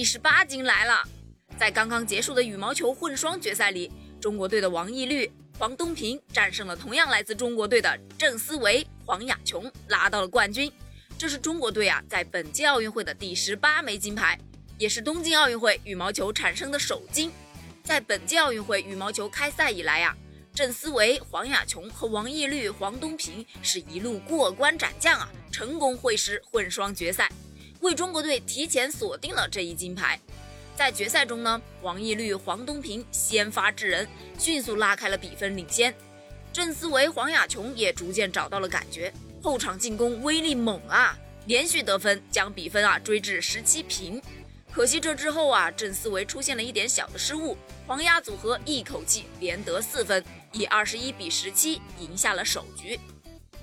第十八金来了。在刚刚结束的羽毛球混双决赛里，中国队的王懿律、黄东萍战胜了同样来自中国队的郑思维、黄雅琼，拿到了冠军。这是中国队啊在本届奥运会的第十八枚金牌，也是东京奥运会羽毛球产生的首金。在本届奥运会羽毛球开赛以来呀。郑思维、黄雅琼和王懿律、黄东萍是一路过关斩将啊，成功会师混双决赛，为中国队提前锁定了这一金牌。在决赛中呢，王懿律、黄东萍先发制人，迅速拉开了比分领先。郑思维、黄雅琼也逐渐找到了感觉，后场进攻威力猛啊，连续得分将比分啊追至十七平。可惜这之后啊，郑思维出现了一点小的失误，黄鸭组合一口气连得四分。以二十一比十七赢下了首局。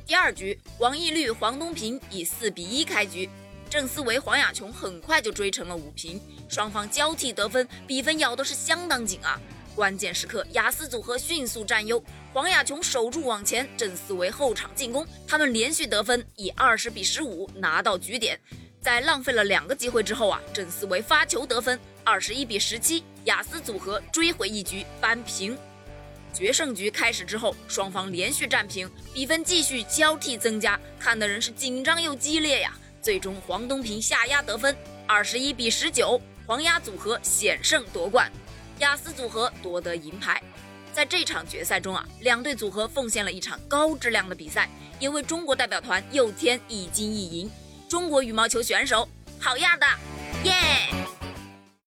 第二局，王懿律、黄东萍以四比一开局，郑思维、黄雅琼很快就追成了五平，双方交替得分，比分咬的是相当紧啊。关键时刻，雅思组合迅速占优，黄雅琼守住网前，郑思维后场进攻，他们连续得分，以二十比十五拿到局点。在浪费了两个机会之后啊，郑思维发球得分，二十一比十七，雅思组合追回一局，扳平。决胜局开始之后，双方连续战平，比分继续交替增加，看的人是紧张又激烈呀。最终，黄东萍下压得分，二十一比十九，黄鸭组合险胜夺冠，雅思组合夺得银牌。在这场决赛中啊，两队组合奉献了一场高质量的比赛，也为中国代表团又添一金一银。中国羽毛球选手好样的，耶！